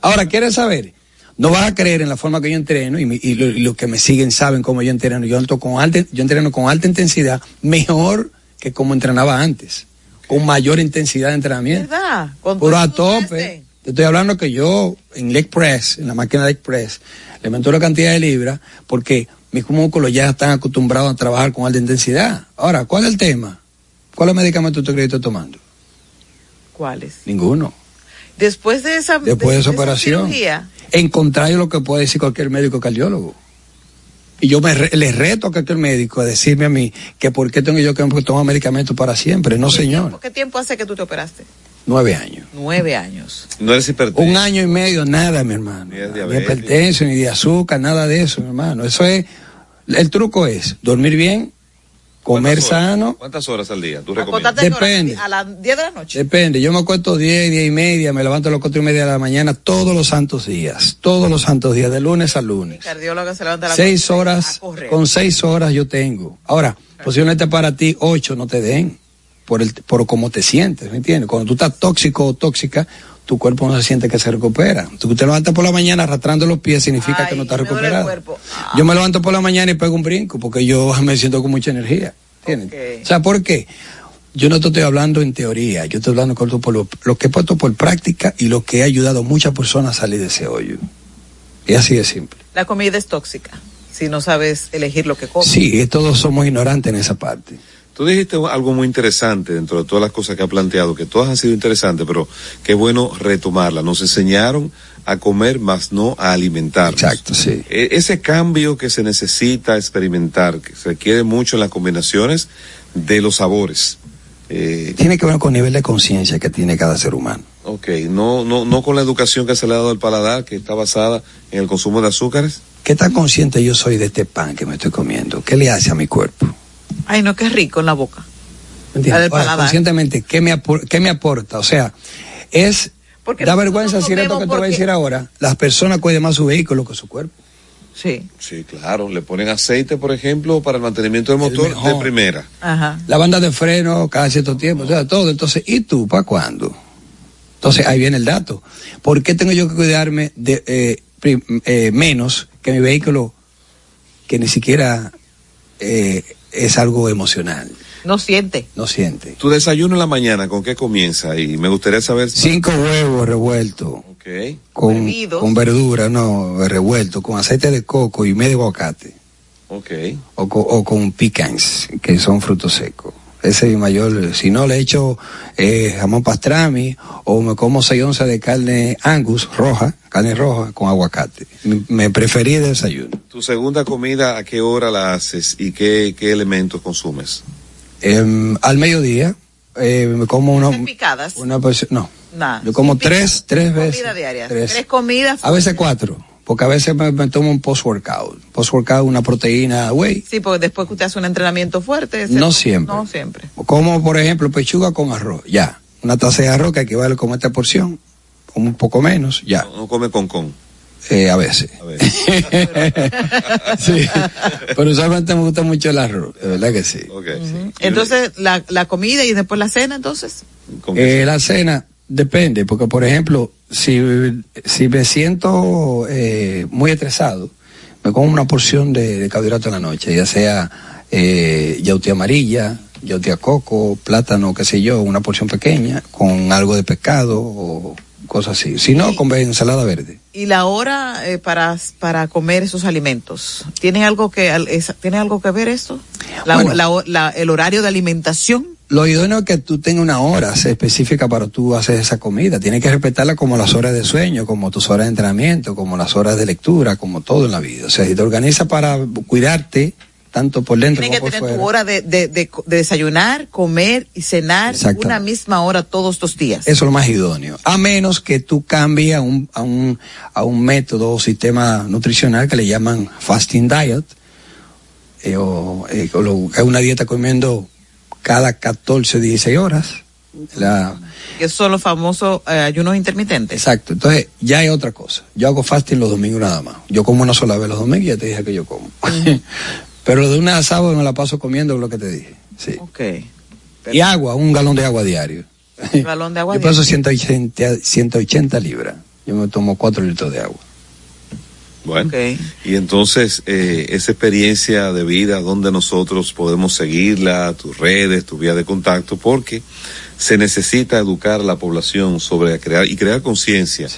Ahora, ¿quieres saber? No vas a creer en la forma que yo entreno y, mi- y lo- y los que me siguen saben cómo yo entreno. Yo, entro con alta, yo entreno con alta intensidad, mejor que como entrenaba antes, con mayor intensidad de entrenamiento. ¿Verdad? Con Pero a tope. Te estoy hablando que yo en leg press, en la máquina de leg press, le meto la cantidad de libras porque mis músculos ya están acostumbrados a trabajar con alta intensidad. Ahora, ¿cuál es el tema? ¿Cuáles medicamentos tú crees que estoy tomando? ¿Cuáles? Ninguno. Después de esa, Después de esa operación. En contrario a lo que puede decir cualquier médico cardiólogo. Y yo me re- le reto a cualquier médico a decirme a mí que por qué tengo yo que tomar medicamentos para siempre. No, señor. ¿qué tiempo hace que tú te operaste? Nueve años. Nueve años. No eres hipertenso. Un año y medio, nada, mi hermano. Ni Ni hipertenso, ni de azúcar, nada de eso, mi hermano. Eso es, el truco es dormir bien, comer sano. ¿Cuántas horas al día? ¿Tú recomiendas? Depende. A las 10 de la noche. Depende, yo me acuesto 10, 10 y media, me levanto a las cuatro y media de la mañana todos los santos días, todos los santos días, de lunes a lunes. Cardióloga se levanta a las Seis horas, a con seis horas yo tengo. Ahora, posiblemente para ti ocho no te den, por el, por cómo te sientes, ¿me entiendes? Cuando tú estás tóxico o tóxica, tu cuerpo no se siente que se recupera. Tú te levantas por la mañana arrastrando los pies significa que no estás recuperado. Yo me levanto por la mañana y pego un brinco porque yo me siento con mucha energía. ¿entiendes? O sea, ¿por qué? Yo no te estoy hablando en teoría, yo estoy hablando con por lo, lo que he puesto por práctica y lo que ha ayudado a muchas personas a salir de ese hoyo. Y así de simple. La comida es tóxica si no sabes elegir lo que comes. Sí, todos somos ignorantes en esa parte. Tú dijiste algo muy interesante dentro de todas las cosas que ha planteado, que todas han sido interesantes, pero qué bueno retomarlas. Nos enseñaron a comer, más no a alimentarnos. Exacto, sí. E- ese cambio que se necesita experimentar, que se requiere mucho en las combinaciones de los sabores. Eh, Tiene que ver con el nivel de conciencia que tiene cada ser humano. ok, no, no, no con la educación que se le ha dado al paladar, que está basada en el consumo de azúcares. ¿Qué tan consciente yo soy de este pan que me estoy comiendo? ¿Qué le hace a mi cuerpo? Ay, no, qué rico en la boca. Conscientemente, ¿qué me, apor- ¿qué me aporta? O sea, es... Porque da vergüenza decir esto que te voy a decir ahora. Las personas cuidan más su vehículo que su cuerpo. Sí. Sí, claro. Le ponen aceite, por ejemplo, para el mantenimiento del motor de primera. Ajá. La banda de freno cada cierto tiempo, o sea, todo. Entonces, ¿y tú para cuándo? Entonces, ahí viene el dato. ¿Por qué tengo yo que cuidarme de eh, prim- eh, menos que mi vehículo que ni siquiera eh, es algo emocional? No siente. No siente. Tu desayuno en la mañana, ¿con qué comienza? Y me gustaría saber. Cinco huevos revueltos Ok. con, Hervidos. con verdura, no, revuelto, con aceite de coco y medio aguacate. Ok. o, o con pecans, que son frutos secos. Ese es mi mayor. Si no, le echo eh, jamón pastrami o me como 6 onzas de carne angus roja, carne roja con aguacate. Me, preferí de desayuno. Tu segunda comida, ¿a qué hora la haces y qué, qué elementos consumes? Em, al mediodía eh, me como una, picadas? una no, Nada. yo como tres, tres veces. Comida diaria. Tres. Tres comidas. A veces cuatro, porque a veces me, me tomo un post-workout. Post-workout, una proteína whey. Sí, porque después que usted hace un entrenamiento fuerte. No siempre. No siempre. Como por ejemplo pechuga con arroz, ya. Una taza de arroz que equivale como esta porción, un poco menos, ya. No, no come con con. Eh, a veces. A ver. sí. Pero usualmente me gusta mucho el arroz, de verdad que sí. Ok, sí. Entonces, la, la comida y después la cena, entonces. ¿Con qué? Eh, la cena depende, porque por ejemplo, si, si me siento eh, muy estresado, me como una porción de, de carbohidrato en la noche, ya sea eh, yautía amarilla, yautía coco, plátano, qué sé yo, una porción pequeña, con algo de pescado o cosas así. Si no, con ensalada verde. Y la hora eh, para, para comer esos alimentos, ¿tiene algo que, al- es- ¿tiene algo que ver esto? La- Bueno. la- la- el horario de alimentación. Lo idóneo es que tú tengas una hora específica para tú hacer esa comida. Tienes que respetarla como las horas de sueño, como tus horas de entrenamiento, como las horas de lectura, como todo en la vida. O sea, si te organizas para cuidarte, tanto por dentro Tiene que como por tener fuera. tu hora de, de- de- de desayunar, comer y cenar una misma hora todos los días. Eso es lo más idóneo. A menos que tú cambies a un, a un, a un método o sistema nutricional que le llaman fasting diet, eh, o, eh, o lo- una dieta comiendo cada 14, 16 horas. La, Que son los famosos eh, ayunos intermitentes. Exacto, entonces ya hay otra cosa. Yo hago fasting los domingos nada más. Yo como una sola vez los domingos y ya te dije que yo como. Pero lo de una a sábado me la paso comiendo lo que te dije. Sí. Ok. Y agua, un galón de agua diario. Un galón de agua Yo peso diario. 180, 180 libras. Yo me tomo 4 litros de agua. Bueno, y entonces eh, esa experiencia de vida, donde nosotros podemos seguirla, tus redes, tu vía de contacto, porque se necesita educar a la población sobre crear y crear conciencia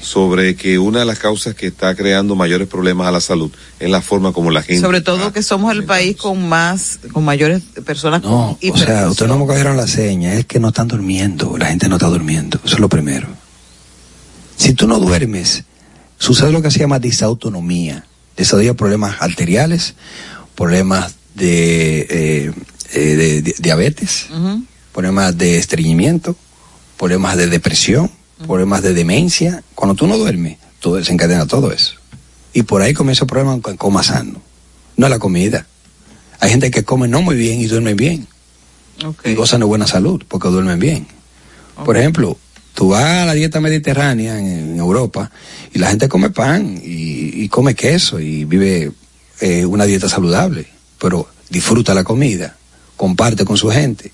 sobre que una de las causas que está creando mayores problemas a la salud es la forma como la gente. Sobre todo que somos el país con más, con mayores personas No, con o sea, ustedes no me cogieron la seña, es que no están durmiendo, la gente no está durmiendo, eso es lo primero. Si tú no duermes, sucede lo que se llama disautonomía, desarrolla problemas arteriales, problemas de, eh, eh, de diabetes, problemas de estreñimiento, problemas de depresión, problemas de demencia. Cuando tú no duermes, tú desencadena todo eso. Y por ahí comienza el problema con coma sano. No la comida. Hay gente que come no muy bien y duerme bien. Y gozan de buena salud porque duermen bien. Por ejemplo, tú vas a la dieta mediterránea en, en Europa y la gente come pan y, y come queso y vive eh, una dieta saludable, pero disfruta la comida, comparte con su gente.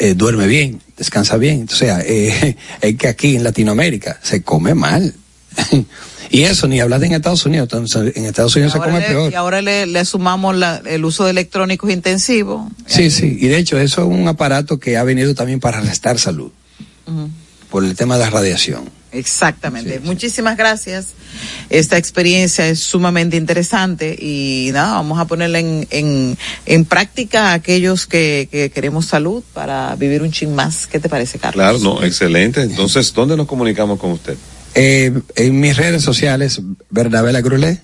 eh, duerme bien, descansa bien. O sea, eh, es que aquí en Latinoamérica se come mal. y eso, ni hablar de en Estados Unidos. Entonces, en Estados Unidos se come le- peor. Y ahora le, le sumamos la- el uso de electrónicos intensivos. Sí, sí. Y de hecho, eso es un aparato que ha venido también para restar salud Ujú. Por el tema de la radiación. Exactamente. Muchísimas gracias. Esta experiencia es sumamente interesante y nada, vamos a ponerla en, en, en práctica a aquellos que, que queremos salud para vivir un chin más. ¿Qué te parece, Carlos? Claro, no, excelente. Entonces, ¿dónde nos comunicamos con usted? Eh, en mis redes sociales, Bernabela Grulé,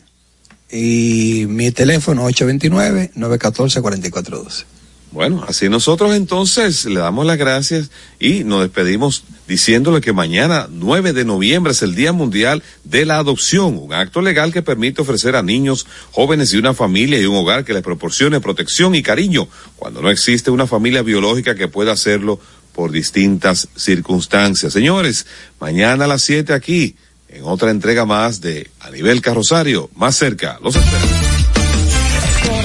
y mi teléfono 829-914-4412. Bueno, así nosotros entonces le damos las gracias y nos despedimos diciéndole que mañana, 9 de noviembre, es el Día Mundial de la Adopción, un acto legal que permite ofrecer a niños, jóvenes y una familia y un hogar que les proporcione protección y cariño cuando no existe una familia biológica que pueda hacerlo por distintas circunstancias. Señores, mañana a las 7 aquí, en otra entrega más de A Nivel Carrosario, más cerca, los esperamos.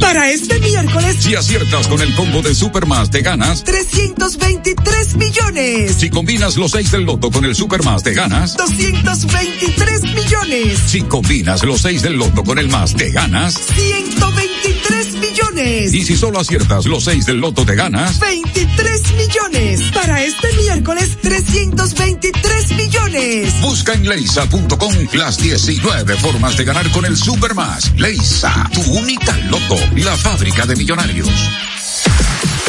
Para este miércoles, Si aciertas con el combo de Supermas, te ganas. 323 millones. Si combinas los 6 del loto con el Supermas, te ganas. 223 millones. Si combinas los 6 del loto con el más, te ganas. 123 millones. Y si solo aciertas los 6 del loto, te ganas. 23 millones. Para este miércoles, 323 millones. Busca en leisa.com las 19 formas de ganar con el Supermas. Leisa, tu única loto, la fábrica de millonarios.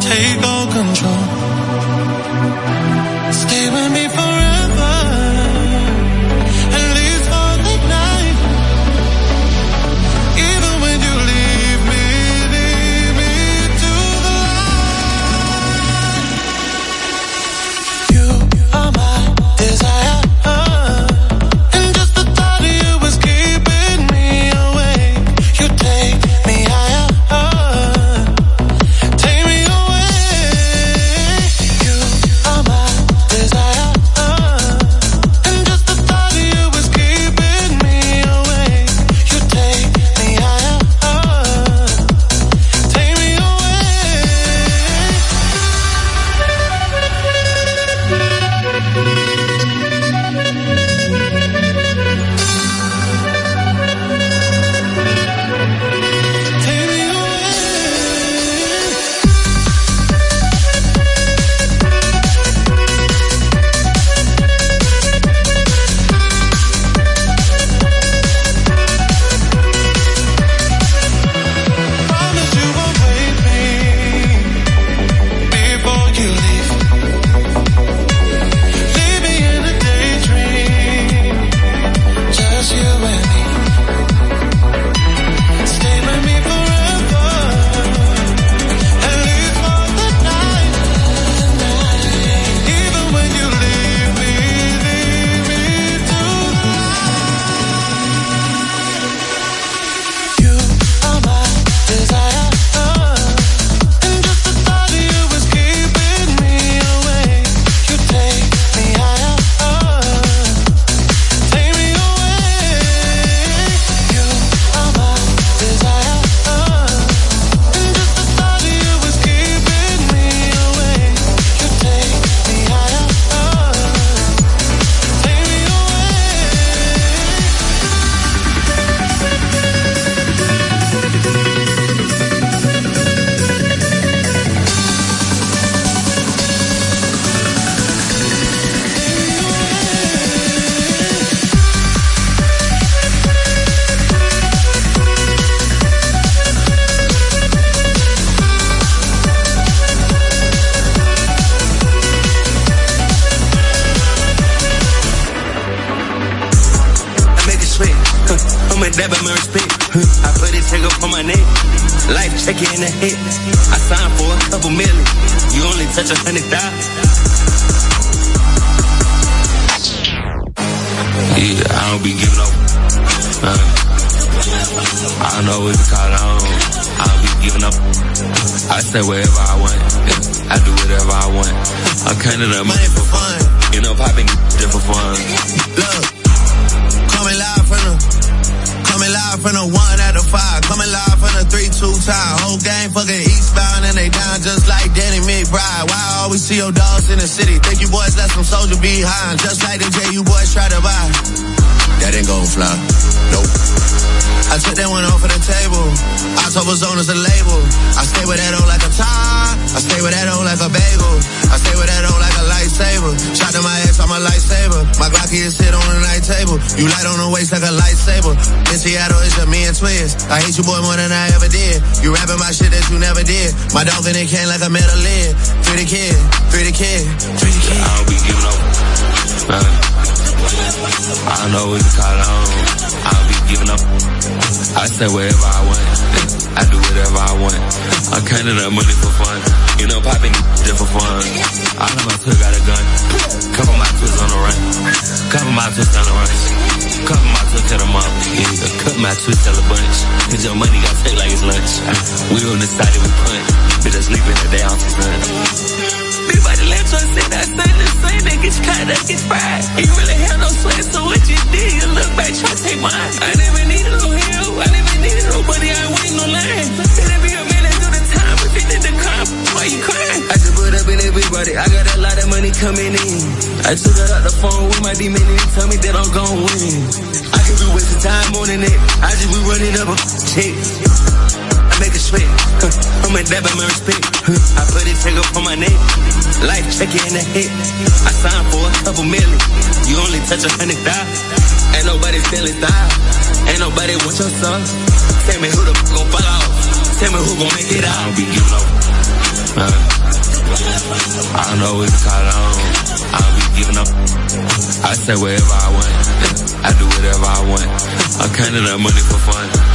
Take all control. Stay with me I put this it up on my neck. Life check in the hit. I signed for a couple million. You only touch a hundred thousand. Yeah, I don't be giving up. Uh, I know what it's called. I don't, I don't be giving up. I stay wherever I want. Yeah, I do whatever I want. I came to the money for fun. You know, popping just for fun. Look, from the one out of five, coming live from the three two time. Whole game fucking eastbound and they down just like Danny McBride. Why I always see your dogs in the city? Think you boys left some soldier behind, just like the J you boys try to buy. That ain't gon' fly. Nope. I took that one off of the table. October zone is a label. I stay with that on like a tie. I stay with that on like a bagel. I stay with that on like a lightsaber. Shot to my ass, I'm a lightsaber. My Glocky is sit on the night table. You light on the waist like a lightsaber. In Seattle, it's just me and twins. I hate you boy more than I ever did. You rapping my shit that you never did. My dog in it can like a metal lid. Free the kid, free the kid, free the kid. I don't be giving up. I know it's called. I don't, I don't be giving up. I stay wherever I want. I do whatever I want. I came to that money for fun. You know, popping just for fun. I know my twist got a gun. Couple my twists on the run. Couple my twists on the run. Couple my twists to the mom. Yeah, cut my twist tell a bunch. Cause your money got take like it's lunch. We on the side we punt. Bitch, I sleep in the day off the sun. Big body left so I said that same the same that gets cut, that gets fried. You really have no sweat, so what you did, you look back, try to take mine. I never needed no help, I never needed nobody, I ain't waiting no line. It'll be a minute through the time, if you did the crime, why you crying? I just put up in everybody. I got a lot of money coming in. I took her out the phone with my demon and tell me that I'm gon' win. I could be wasting time on it. I just be running up a check. I make a sweat. Huh. I'm a dab my respect. Huh. I put it trigger for my neck. Life check in the hit. I signed for a couple million. You only touch a hundred thousand. Ain't nobody feeling style. Ain't nobody want your son. Tell me who the f- gon' fall off. Tell me who gon' make it out. I don't be giving up. Uh, I know what it's called. I don't, I don't be giving up. I say wherever I want. I do whatever I want. I came to that money for fun.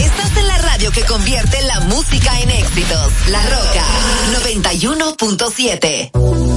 Estás en la radio que convierte la música en éxitos. La Roca 91.7.